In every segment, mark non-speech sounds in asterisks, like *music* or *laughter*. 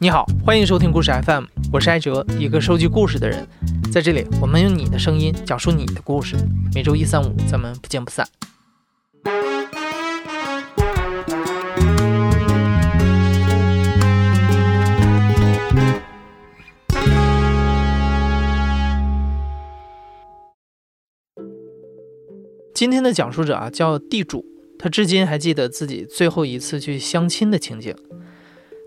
你好，欢迎收听故事 FM，我是艾哲，一个收集故事的人。在这里，我们用你的声音讲述你的故事。每周一、三、五，咱们不见不散。今天的讲述者啊，叫地主，他至今还记得自己最后一次去相亲的情景。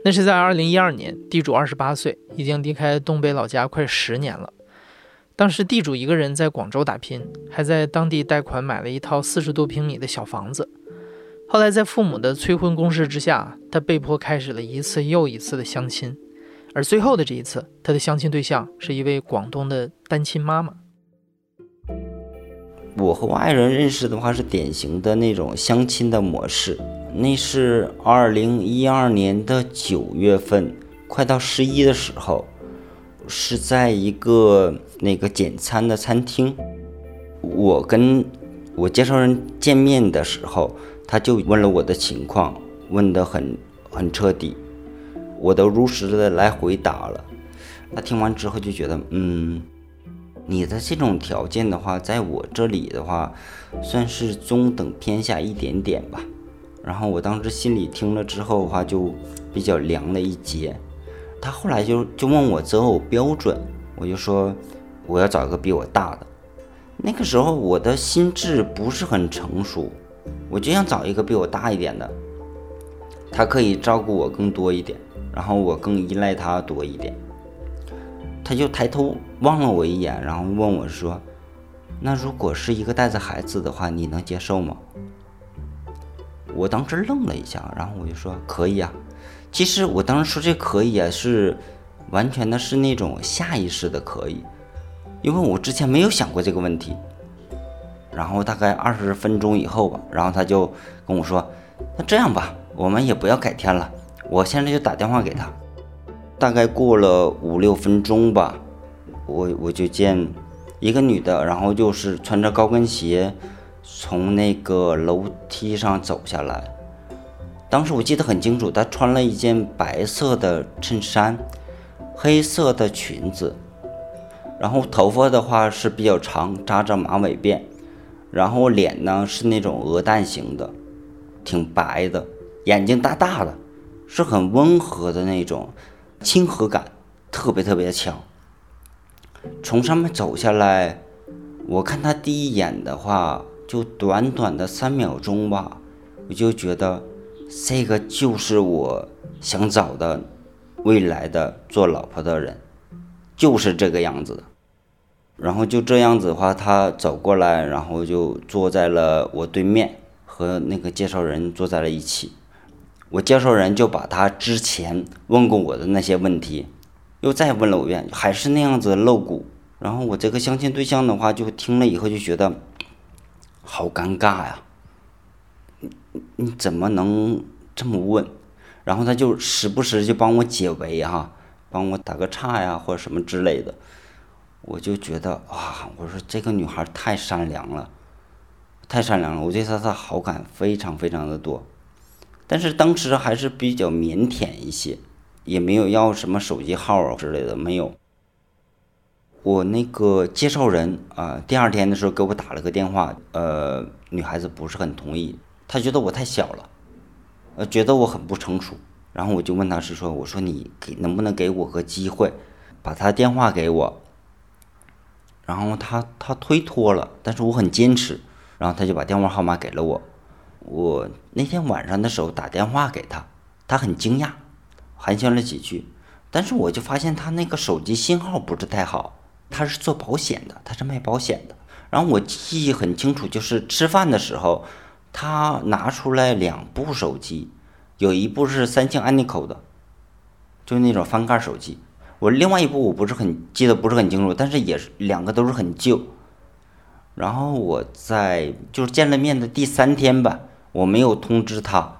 那是在二零一二年，地主二十八岁，已经离开东北老家快十年了。当时地主一个人在广州打拼，还在当地贷款买了一套四十多平米的小房子。后来在父母的催婚攻势之下，他被迫开始了一次又一次的相亲，而最后的这一次，他的相亲对象是一位广东的单亲妈妈。我和我爱人认识的话是典型的那种相亲的模式。那是二零一二年的九月份，快到十一的时候，是在一个那个简餐的餐厅。我跟我介绍人见面的时候，他就问了我的情况，问得很很彻底，我都如实的来回答了。他听完之后就觉得，嗯。你的这种条件的话，在我这里的话，算是中等偏下一点点吧。然后我当时心里听了之后的话，就比较凉了一截。他后来就就问我择偶标准，我就说我要找一个比我大的。那个时候我的心智不是很成熟，我就想找一个比我大一点的，他可以照顾我更多一点，然后我更依赖他多一点。他就抬头望了我一眼，然后问我说：“那如果是一个带着孩子的话，你能接受吗？”我当时愣了一下，然后我就说：“可以啊。”其实我当时说这可以啊，是完全的是那种下意识的可以，因为我之前没有想过这个问题。然后大概二十分钟以后吧，然后他就跟我说：“那这样吧，我们也不要改天了，我现在就打电话给他。”大概过了五六分钟吧，我我就见一个女的，然后就是穿着高跟鞋从那个楼梯上走下来。当时我记得很清楚，她穿了一件白色的衬衫，黑色的裙子，然后头发的话是比较长，扎着马尾辫，然后脸呢是那种鹅蛋型的，挺白的，眼睛大大的，是很温和的那种。亲和感特别特别的强。从上面走下来，我看他第一眼的话，就短短的三秒钟吧，我就觉得这个就是我想找的未来的做老婆的人，就是这个样子的。然后就这样子的话，他走过来，然后就坐在了我对面，和那个介绍人坐在了一起。我介绍人就把他之前问过我的那些问题，又再问了我一遍，还是那样子露骨。然后我这个相亲对象的话，就听了以后就觉得好尴尬呀。你你怎么能这么问？然后他就时不时就帮我解围哈，帮我打个岔呀，或者什么之类的。我就觉得啊，我说这个女孩太善良了，太善良了，我对她的好感非常非常的多。但是当时还是比较腼腆一些，也没有要什么手机号啊之类的，没有。我那个介绍人啊，第二天的时候给我打了个电话，呃，女孩子不是很同意，她觉得我太小了，呃，觉得我很不成熟。然后我就问她是说，我说你给能不能给我个机会，把她电话给我。然后她她推脱了，但是我很坚持，然后她就把电话号码给了我。我那天晚上的时候打电话给他，他很惊讶，寒暄了几句，但是我就发现他那个手机信号不是太好。他是做保险的，他是卖保险的。然后我记忆很清楚，就是吃饭的时候，他拿出来两部手机，有一部是三星安妮口的，就那种翻盖手机。我另外一部我不是很记得不是很清楚，但是也是两个都是很旧。然后我在就是见了面的第三天吧。我没有通知他，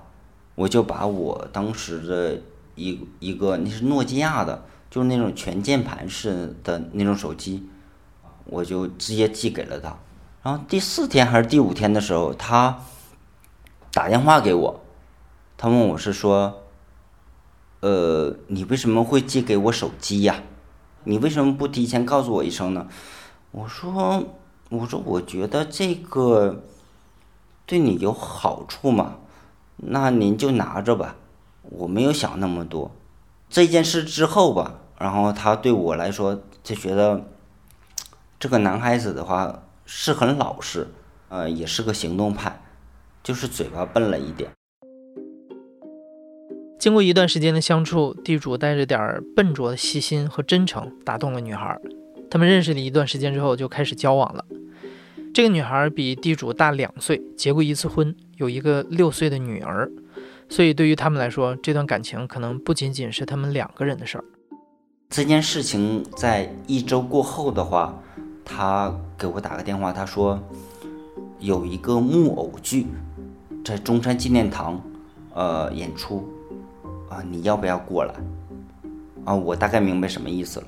我就把我当时的一一个那是诺基亚的，就是那种全键盘式的那种手机，我就直接寄给了他。然后第四天还是第五天的时候，他打电话给我，他问我是说，呃，你为什么会寄给我手机呀？你为什么不提前告诉我一声呢？”我说：“我说，我觉得这个对你有好处嘛，那您就拿着吧。我没有想那么多。这件事之后吧，然后他对我来说就觉得这个男孩子的话是很老实，呃，也是个行动派，就是嘴巴笨了一点。”经过一段时间的相处，地主带着点儿笨拙的细心和真诚打动了女孩。他们认识了一段时间之后，就开始交往了。这个女孩比地主大两岁，结过一次婚，有一个六岁的女儿。所以对于他们来说，这段感情可能不仅仅是他们两个人的事儿。这件事情在一周过后的话，他给我打个电话，他说有一个木偶剧在中山纪念堂，呃，演出。啊，你要不要过来？啊，我大概明白什么意思了。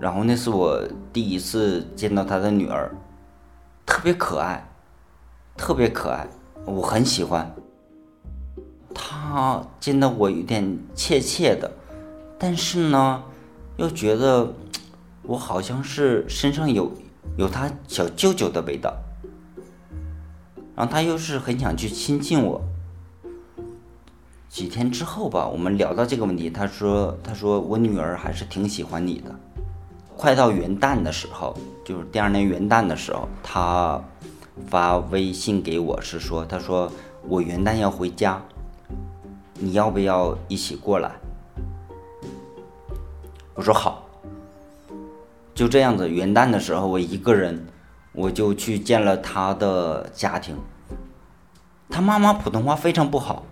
然后那是我第一次见到他的女儿，特别可爱，特别可爱，我很喜欢。他见到我有点怯怯的，但是呢，又觉得我好像是身上有有他小舅舅的味道。然后他又是很想去亲近我。几天之后吧，我们聊到这个问题，他说：“他说我女儿还是挺喜欢你的。”快到元旦的时候，就是第二年元旦的时候，他发微信给我，是说：“他说我元旦要回家，你要不要一起过来？”我说好。就这样子，元旦的时候，我一个人，我就去见了他的家庭。他妈妈普通话非常不好。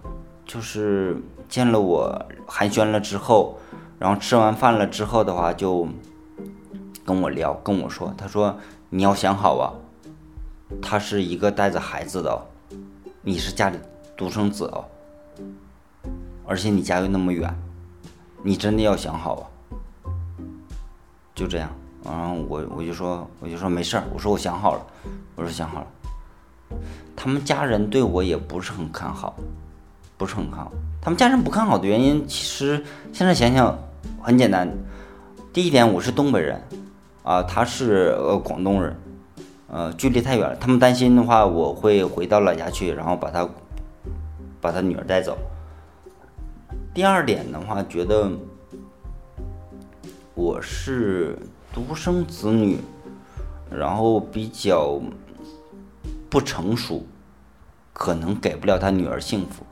就是见了我寒暄了之后，然后吃完饭了之后的话，就跟我聊，跟我说，他说你要想好啊，他是一个带着孩子的，你是家里独生子哦，而且你家又那么远，你真的要想好啊。就这样，然后我我就说我就说没事儿，我说我想好了，我说想好了，他们家人对我也不是很看好。不是很看好，他们家人不看好的原因，其实现在想想很简单。第一点，我是东北人，啊，他是呃广东人，呃，距离太远了，他们担心的话，我会回到老家去，然后把他把他女儿带走。第二点的话，觉得我是独生子女，然后比较不成熟，可能给不了他女儿幸福。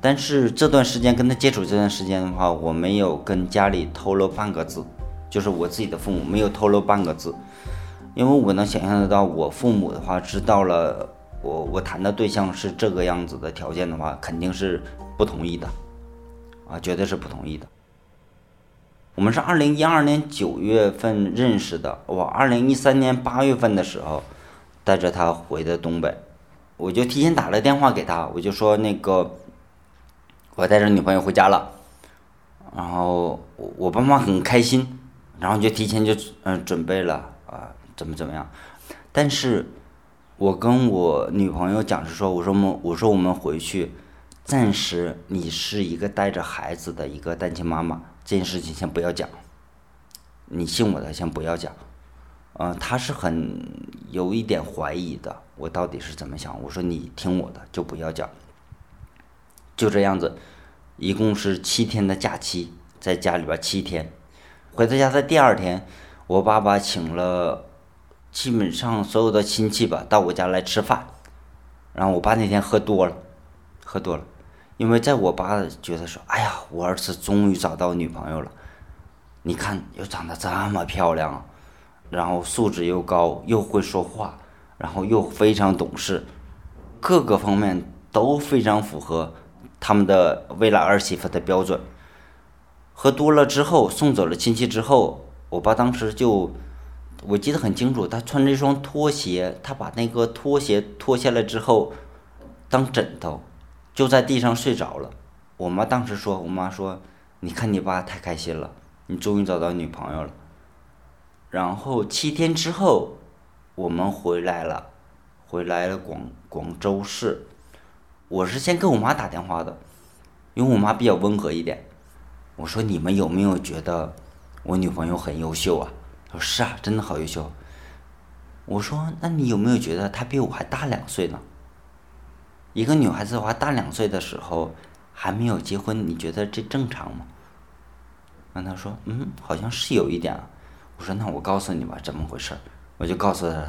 但是这段时间跟他接触这段时间的话，我没有跟家里透露半个字，就是我自己的父母没有透露半个字，因为我能想象得到，我父母的话知道了我我谈的对象是这个样子的条件的话，肯定是不同意的，啊，绝对是不同意的。我们是二零一二年九月份认识的，我二零一三年八月份的时候带着他回的东北，我就提前打了电话给他，我就说那个。我带着女朋友回家了，然后我我爸妈很开心，然后就提前就嗯准备了啊怎么怎么样，但是，我跟我女朋友讲是说我说我们我说我们回去，暂时你是一个带着孩子的一个单亲妈妈，这件事情先不要讲，你信我的先不要讲，嗯他是很有一点怀疑的，我到底是怎么想？我说你听我的就不要讲。就这样子，一共是七天的假期，在家里边七天。回到家的第二天，我爸爸请了基本上所有的亲戚吧到我家来吃饭。然后我爸那天喝多了，喝多了，因为在我爸觉得说：“哎呀，我儿子终于找到女朋友了，你看又长得这么漂亮，然后素质又高，又会说话，然后又非常懂事，各个方面都非常符合。”他们的未来儿媳妇的标准，喝多了之后送走了亲戚之后，我爸当时就，我记得很清楚，他穿着一双拖鞋，他把那个拖鞋脱下来之后当枕头，就在地上睡着了。我妈当时说，我妈说，你看你爸太开心了，你终于找到女朋友了。然后七天之后，我们回来了，回来了广广州市。我是先跟我妈打电话的，因为我妈比较温和一点。我说你们有没有觉得我女朋友很优秀啊？他说是啊，真的好优秀。我说那你有没有觉得她比我还大两岁呢？一个女孩子的话，大两岁的时候还没有结婚，你觉得这正常吗？让他说嗯，好像是有一点啊。我说那我告诉你吧，怎么回事？我就告诉他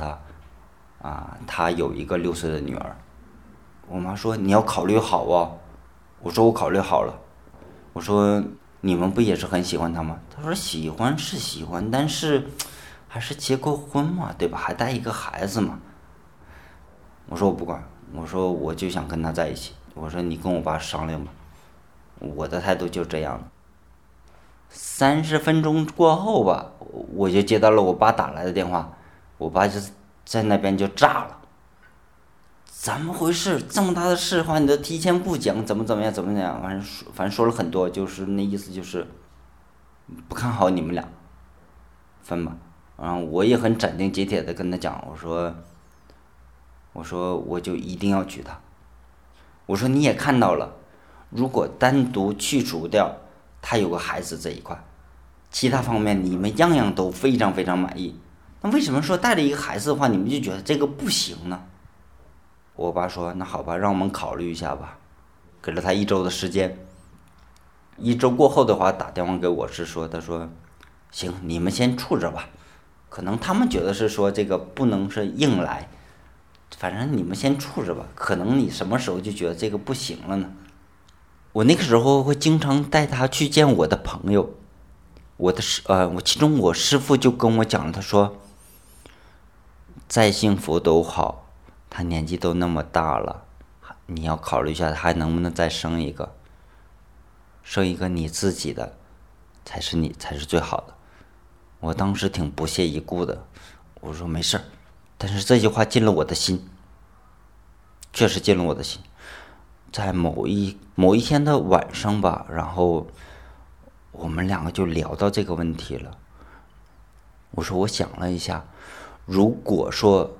他啊，他有一个六岁的女儿。我妈说你要考虑好哦。我说我考虑好了。我说你们不也是很喜欢他吗？他说喜欢是喜欢，但是 *tsk* 还是结过婚嘛，对吧？还带一个孩子嘛。我说我不管。我说我就想跟他在一起。我说你跟我爸商量吧。我的态度就这样。三十分钟过后吧，我就接到了我爸打来的电话。我爸就在那边就炸了。怎么回事？这么大的事话你都提前不讲，怎么怎么样？怎么怎么样？反正说反正说了很多，就是那意思就是不看好你们俩，分吧。然后我也很斩钉截铁的跟他讲，我说。我说我就一定要娶她。我说你也看到了，如果单独去除掉他有个孩子这一块，其他方面你们样样都非常非常满意，那为什么说带着一个孩子的话，你们就觉得这个不行呢？我爸说那好吧，让我们考虑一下吧，给了他一周的时间。一周过后的话，打电话给我是说，他说行，你们先处着吧，可能他们觉得是说这个不能是硬来。反正你们先处着吧，可能你什么时候就觉得这个不行了呢？我那个时候会经常带他去见我的朋友，我的师呃，我其中我师傅就跟我讲了，他说，再幸福都好，他年纪都那么大了，你要考虑一下他还能不能再生一个，生一个你自己的，才是你才是最好的。我当时挺不屑一顾的，我说没事儿。但是这句话进了我的心，确实进了我的心。在某一某一天的晚上吧，然后我们两个就聊到这个问题了。我说，我想了一下，如果说，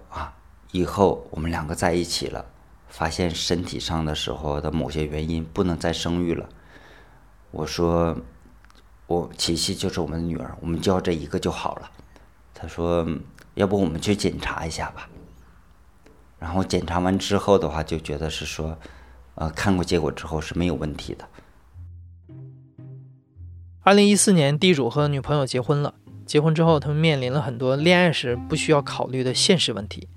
以后我们两个在一起了，发现身体上的时候的某些原因不能再生育了，我说，我琪琪就是我们的女儿，我们就要这一个就好了。他说。要不我们去检查一下吧。然后检查完之后的话，就觉得是说，呃，看过结果之后是没有问题的。二零一四年，地主和女朋友结婚了。结婚之后，他们面临了很多恋爱时不需要考虑的现实问题。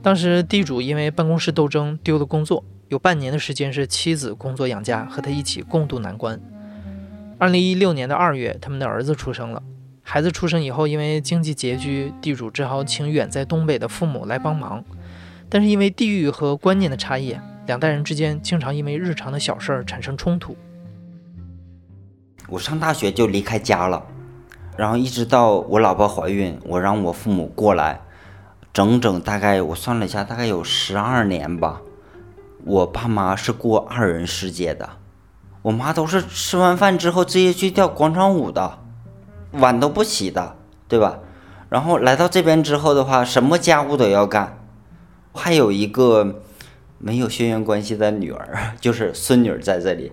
当时，地主因为办公室斗争丢了工作，有半年的时间是妻子工作养家，和他一起共度难关。二零一六年的二月，他们的儿子出生了。孩子出生以后，因为经济拮据，地主只好请远在东北的父母来帮忙。但是因为地域和观念的差异，两代人之间经常因为日常的小事儿产生冲突。我上大学就离开家了，然后一直到我老婆怀孕，我让我父母过来，整整大概我算了一下，大概有十二年吧。我爸妈是过二人世界的，我妈都是吃完饭之后直接去跳广场舞的。碗都不洗的，对吧？然后来到这边之后的话，什么家务都要干，还有一个没有血缘关系的女儿，就是孙女在这里。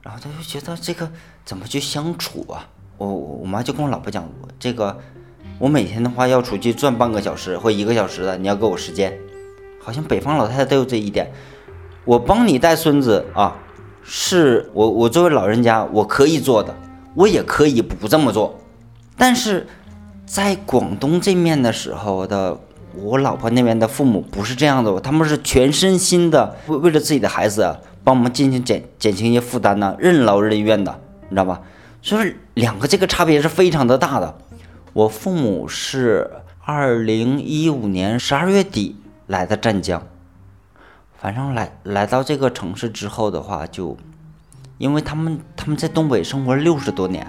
然后他就觉得这个怎么去相处啊？我我妈就跟我老婆讲，这个我每天的话要出去转半个小时或一个小时的，你要给我时间。好像北方老太太都有这一点。我帮你带孙子啊，是我我作为老人家我可以做的。我也可以不这么做，但是在广东这面的时候的，我老婆那边的父母不是这样的，他们是全身心的为为了自己的孩子帮我们进行减减轻一些负担呢，任劳任怨的，你知道吧？所以两个这个差别是非常的大的。我父母是二零一五年十二月底来的湛江，反正来来到这个城市之后的话就。因为他们他们在东北生活六十多年，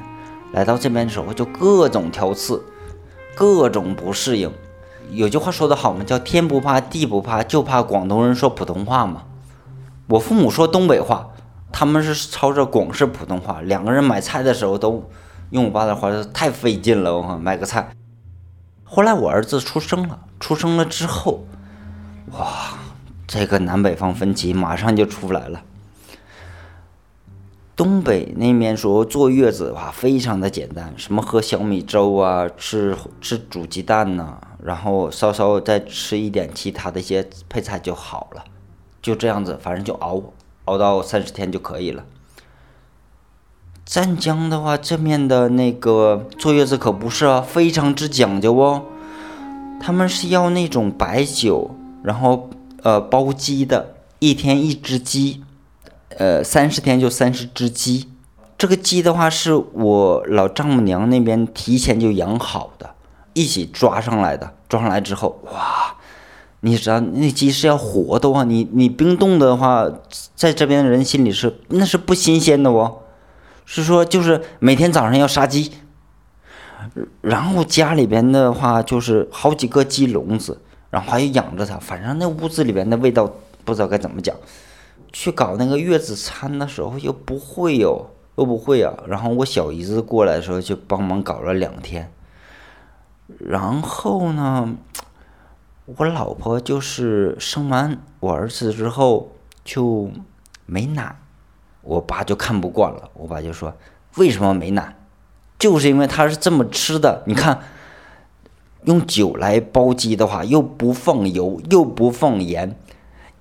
来到这边的时候就各种挑刺，各种不适应。有句话说得好嘛，叫天不怕地不怕，就怕广东人说普通话嘛。我父母说东北话，他们是操着广式普通话。两个人买菜的时候都用我爸的话说太费劲了，我买个菜。后来我儿子出生了，出生了之后，哇，这个南北方分歧马上就出来了。东北那边说坐月子的话，非常的简单，什么喝小米粥啊，吃吃煮鸡蛋呐，然后稍稍再吃一点其他的一些配菜就好了，就这样子，反正就熬熬到三十天就可以了。湛江的话，这面的那个坐月子可不是啊，非常之讲究哦，他们是要那种白酒，然后呃包鸡的，一天一只鸡。呃，三十天就三十只鸡，这个鸡的话是我老丈母娘那边提前就养好的，一起抓上来的。抓上来之后，哇，你知道那鸡是要活的哦，你你冰冻的话，在这边人心里是那是不新鲜的哦。是说就是每天早上要杀鸡，然后家里边的话就是好几个鸡笼子，然后还要养着它，反正那屋子里边的味道不知道该怎么讲。去搞那个月子餐的时候又不会哟，又不会啊。然后我小姨子过来的时候就帮忙搞了两天。然后呢，我老婆就是生完我儿子之后就没奶，我爸就看不惯了。我爸就说：“为什么没奶？就是因为他是这么吃的。你看，用酒来煲鸡的话，又不放油，又不放盐。”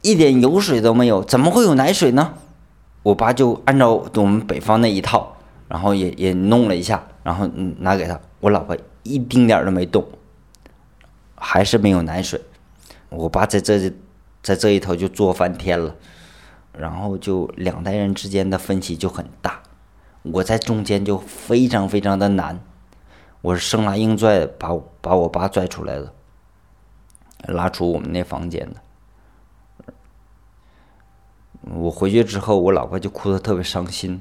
一点油水都没有，怎么会有奶水呢？我爸就按照我们北方那一套，然后也也弄了一下，然后拿给他。我老婆一丁点儿都没动，还是没有奶水。我爸在这在这一头就做翻天了，然后就两代人之间的分歧就很大，我在中间就非常非常的难，我是生拉硬拽把把我爸拽出来的，拉出我们那房间的。我回去之后，我老婆就哭得特别伤心。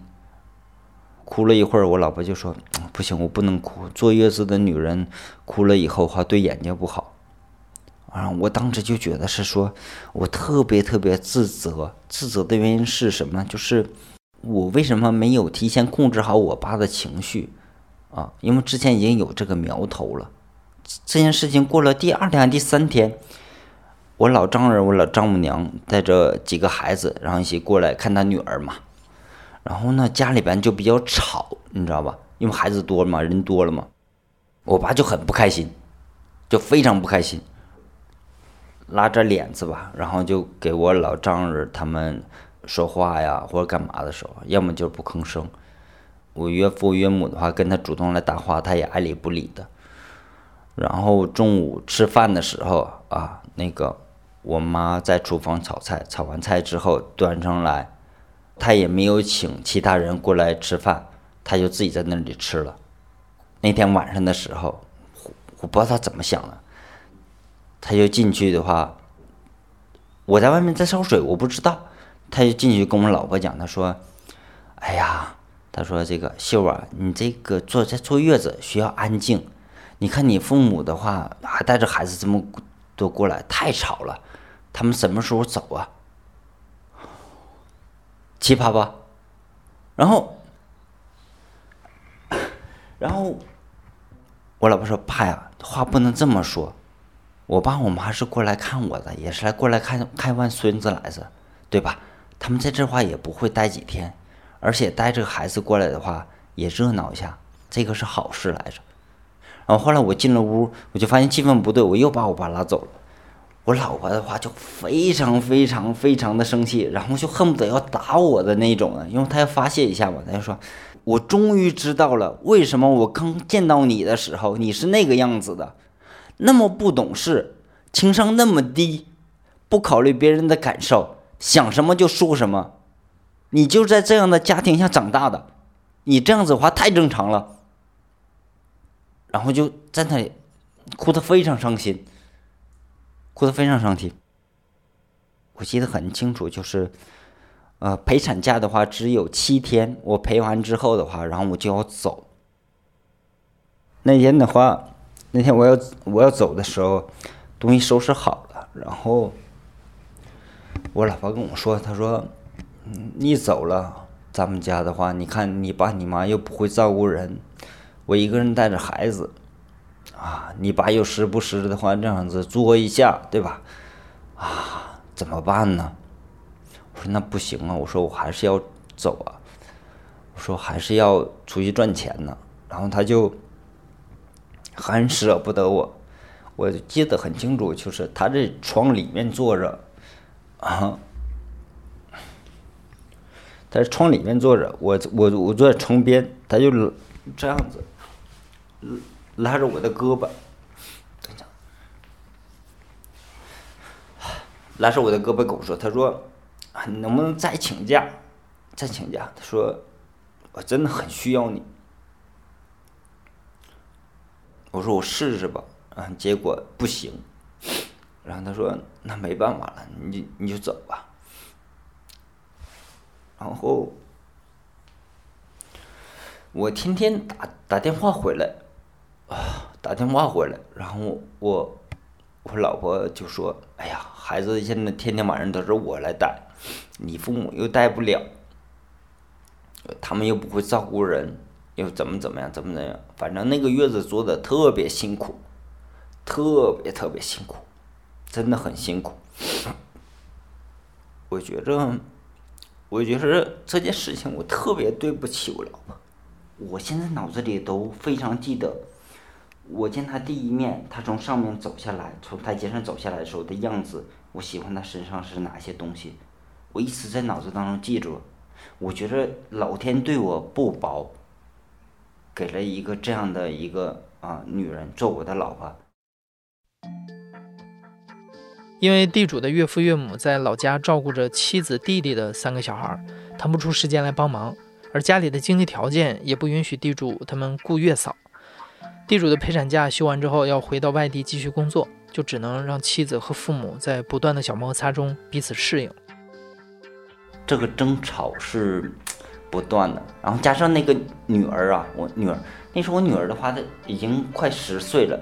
哭了一会儿，我老婆就说：“不行，我不能哭。坐月子的女人哭了以后话对眼睛不好。”啊，我当时就觉得是说，我特别特别自责。自责的原因是什么？就是我为什么没有提前控制好我爸的情绪啊？因为之前已经有这个苗头了。这件事情过了第二天、第三天。我老丈人，我老丈母娘带着几个孩子，然后一起过来看他女儿嘛。然后呢，家里边就比较吵，你知道吧？因为孩子多了嘛，人多了嘛。我爸就很不开心，就非常不开心，拉着脸子吧，然后就给我老丈人他们说话呀，或者干嘛的时候，要么就是不吭声。我岳父岳母的话，跟他主动来搭话，他也爱理不理的。然后中午吃饭的时候啊，那个。我妈在厨房炒菜，炒完菜之后端上来，她也没有请其他人过来吃饭，她就自己在那里吃了。那天晚上的时候，我不知道她怎么想的，他就进去的话，我在外面在烧水，我不知道，他就进去跟我老婆讲，他说：“哎呀，他说这个秀啊，你这个坐在坐月子需要安静，你看你父母的话还带着孩子这么多过来，太吵了。”他们什么时候走啊？奇葩吧？然后，然后我老婆说：“爸呀，话不能这么说。我爸我妈是过来看我的，也是来过来看看望孙子来着，对吧？他们在这话也不会待几天，而且带着孩子过来的话也热闹一下，这个是好事来着。然后后来我进了屋，我就发现气氛不对，我又把我爸拉走了。”我老婆的话就非常非常非常的生气，然后就恨不得要打我的那种的，因为她要发泄一下嘛。她就说：“我终于知道了，为什么我刚见到你的时候你是那个样子的，那么不懂事，情商那么低，不考虑别人的感受，想什么就说什么。你就在这样的家庭下长大的，你这样子的话太正常了。”然后就在那里哭得非常伤心。哭得非常伤心。我记得很清楚，就是，呃，陪产假的话只有七天，我陪完之后的话，然后我就要走。那天的话，那天我要我要走的时候，东西收拾好了，然后我老婆跟我说，她说：“你走了，咱们家的话，你看你爸你妈又不会照顾人，我一个人带着孩子。”啊，你爸又时不时的话这样子作一下，对吧？啊，怎么办呢？我说那不行啊，我说我还是要走啊。我说还是要出去赚钱呢。然后他就很舍不得我，我记得很清楚，就是他在床里面坐着，啊，他在床里面坐着，我我我坐在床边，他就这样子拉着我的胳膊。拉着我的胳膊跟我说：“他说，能不能再请假？再请假？他说，我真的很需要你。”我说：“我试试吧。”啊，结果不行。然后他说：“那没办法了，你你就走吧。”然后我天天打打电话回来，啊，打电话回来，然后我我老婆就说：“哎呀。”孩子现在天天晚上都是我来带，你父母又带不了，他们又不会照顾人，又怎么怎么样，怎么怎么样？反正那个月子做的特别辛苦，特别特别辛苦，真的很辛苦。我觉着，我觉着这件事情我特别对不起我老婆，我现在脑子里都非常记得。我见她第一面，她从上面走下来，从台阶上走下来的时候的样子，我喜欢她身上是哪些东西，我一直在脑子当中记住。我觉得老天对我不薄，给了一个这样的一个啊女人做我的老婆。因为地主的岳父岳母在老家照顾着妻子弟弟的三个小孩，腾不出时间来帮忙，而家里的经济条件也不允许地主他们雇月嫂。地主的陪产假休完之后，要回到外地继续工作，就只能让妻子和父母在不断的小摩擦中彼此适应。这个争吵是不断的，然后加上那个女儿啊，我女儿那时候我女儿的话，她已经快十岁了，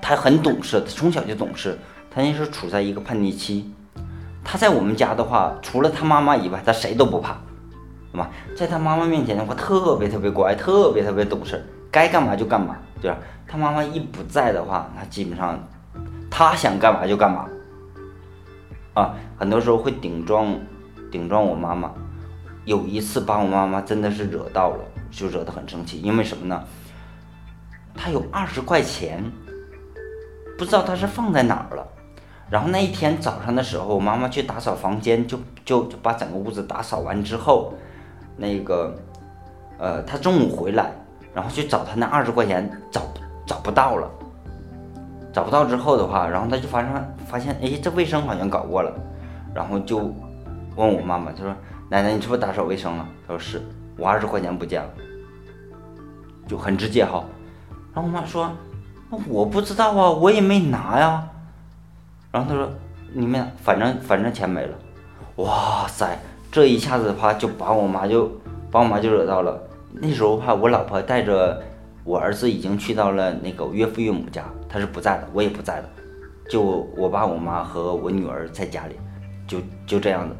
她很懂事，她从小就懂事，她那时候处在一个叛逆期。她在我们家的话，除了她妈妈以外，她谁都不怕，对吧？在她妈妈面前的话，特别特别乖，特别特别懂事，该干嘛就干嘛。对吧？她妈妈一不在的话，那基本上她想干嘛就干嘛啊，很多时候会顶撞顶撞我妈妈。有一次把我妈妈真的是惹到了，就惹得很生气。因为什么呢？她有二十块钱，不知道她是放在哪儿了。然后那一天早上的时候，我妈妈去打扫房间，就就就把整个屋子打扫完之后，那个呃，她中午回来。然后去找她那二十块钱，找找不到了，找不到之后的话，然后她就发现发现，哎，这卫生好像搞过了，然后就问我妈妈，她说：“奶奶，你是不是打扫卫生了？”他说：“是，我二十块钱不见了。”就很直接哈。然后我妈说：“那我不知道啊，我也没拿呀。”然后他说：“你们反正反正钱没了。”哇塞，这一下子的话就把我妈就把我妈就惹到了。那时候怕，我老婆带着我儿子已经去到了那个岳父岳母家，他是不在的，我也不在的，就我爸、我妈和我女儿在家里，就就这样子。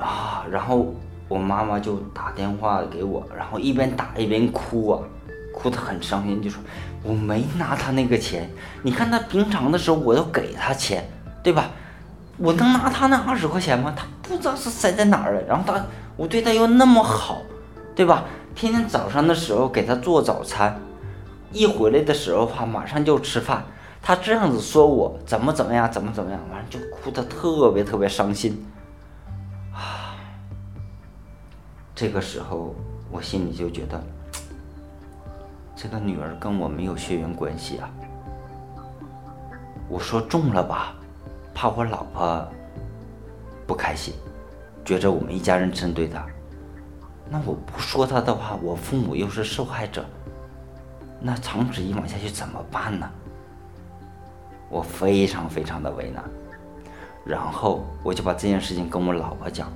啊，然后我妈妈就打电话给我，然后一边打一边哭啊，哭得很伤心，就说我没拿他那个钱，你看他平常的时候我都给他钱，对吧？我能拿他那二十块钱吗？他不知道是塞在哪儿了，然后他我对他又那么好，对吧？天天早上的时候给他做早餐，一回来的时候话马上就吃饭。他这样子说我怎么怎么样，怎么怎么样，完了就哭得特别特别伤心这个时候我心里就觉得，*tsk* 这个女儿跟我没有血缘关系啊。我说重了吧，怕我老婆不开心，觉着我们一家人针对她。那我不说她的话，我父母又是受害者，那长此以往下去怎么办呢？我非常非常的为难，然后我就把这件事情跟我老婆讲，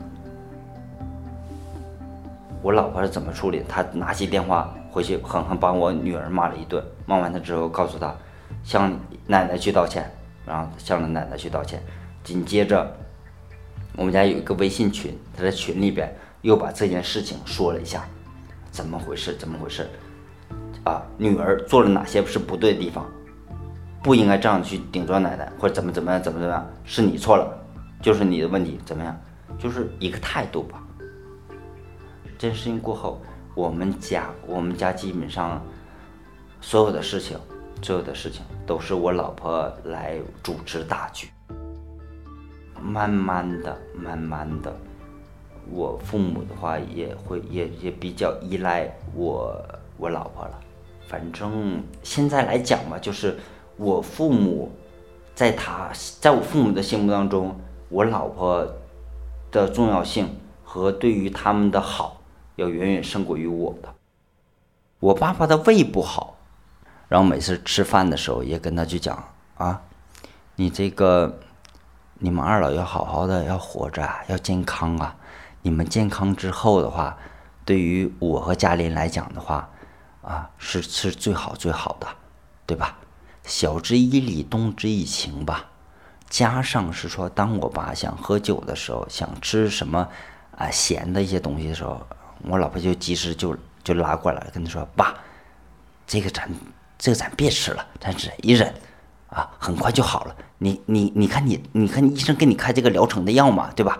我老婆是怎么处理？她拿起电话回去狠狠把我女儿骂了一顿，骂完她之后告诉她向奶奶去道歉，然后向着奶奶去道歉。紧接着，我们家有一个微信群，她在群里边。又把这件事情说了一下，怎么回事？怎么回事？啊，女儿做了哪些是不对的地方？不应该这样去顶撞奶奶，或者怎么怎么样？怎么怎么样？是你错了，就是你的问题。怎么样？就是一个态度吧。这件事情过后，我们家我们家基本上所有的事情，所有的事情都是我老婆来主持大局。慢慢的，慢慢的，我父母的话也会也也比较依赖我我老婆了。反正现在来讲吧，就是我父母在他在我父母的心目当中，我老婆的重要性和对于他们的好要远远胜过于我的。我爸爸的胃不好，然后每次吃饭的时候也跟他去讲啊，你这个。你们二老要好好的，要活着，要健康啊！你们健康之后的话，对于我和嘉林来讲的话，啊，是是最好最好的，对吧？晓之以理，动之以情吧。加上是说，当我爸想喝酒的时候，想吃什么啊咸的一些东西的时候，我老婆就及时就就拉过来跟他说：“爸，这个咱这个咱别吃了，咱忍一忍。”啊，很快就好了。你你你看你你看医生给你开这个疗程的药嘛，对吧？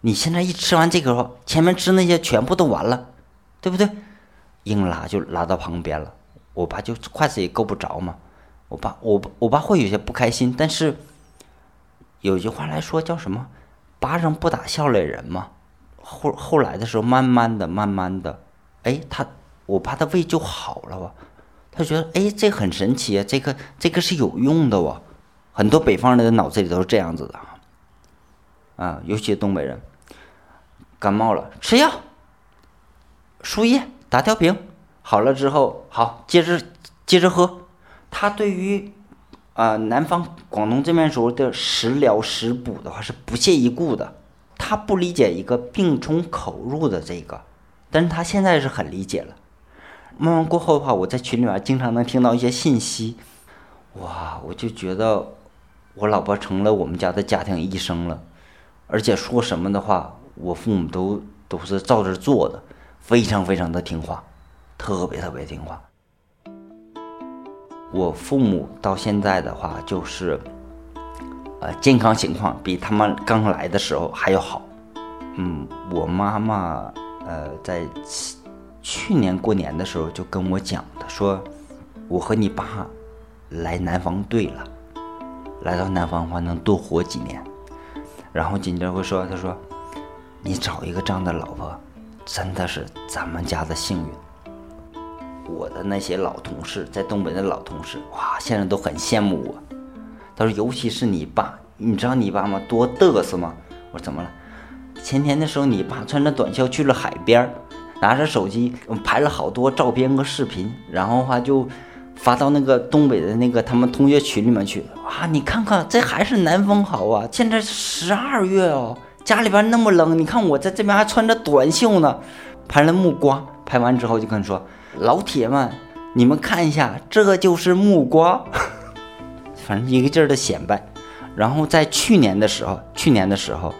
你现在一吃完这个，前面吃那些全部都完了，对不对？硬拉就拉到旁边了。我爸就筷子也够不着嘛。我爸我我爸会有些不开心，但是有句话来说叫什么？巴掌不打笑脸人嘛。后后来的时候，慢慢的慢慢的，哎，他我爸的胃就好了吧。他觉得哎，这很神奇啊，这个这个是有用的哦。很多北方人的脑子里都是这样子的啊，尤其东北人，感冒了吃药，输液打吊瓶，好了之后好接着接着喝。他对于啊南方广东这边时候的食疗食补的话是不屑一顾的，他不理解一个病从口入的这个，但是他现在是很理解了。慢慢过后的话，我在群里面经常能听到一些信息，哇，我就觉得我老婆成了我们家的家庭医生了，而且说什么的话，我父母都都是照着做的，非常非常的听话，特别特别听话。我父母到现在的话，就是，呃，健康情况比他们刚来的时候还要好。嗯，我妈妈，呃，在。去年过年的时候就跟我讲，她说我和你爸来南方对了，来到南方的话能多活几年。然后紧接着会说，他说你找一个这样的老婆，真的是咱们家的幸运。我的那些老同事在东北的老同事，哇，现在都很羡慕我。他说尤其是你爸，你知道你爸吗？多嘚瑟吗？我说怎么了？前天的时候你爸穿着短袖去了海边儿。拿着手机拍了好多照片和视频，然后话就发到那个东北的那个他们同学群里面去。啊，你看看，这还是南风好啊！现在十二月哦，家里边那么冷，你看我在这边还穿着短袖呢。拍了木瓜，拍完之后就跟你说：“老铁们，你们看一下，这就是木瓜。”反正一个劲儿的显摆。然后在去年的时候，去年的时候，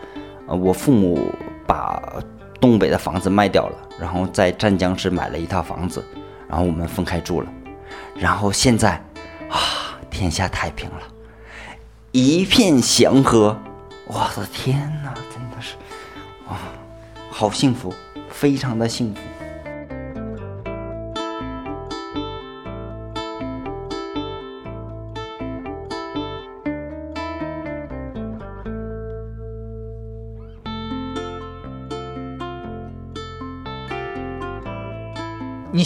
呃，我父母把。东北的房子卖掉了，然后在湛江市买了一套房子，然后我们分开住了，然后现在啊，天下太平了，一片祥和，我的天哪，真的是啊，好幸福，非常的幸福。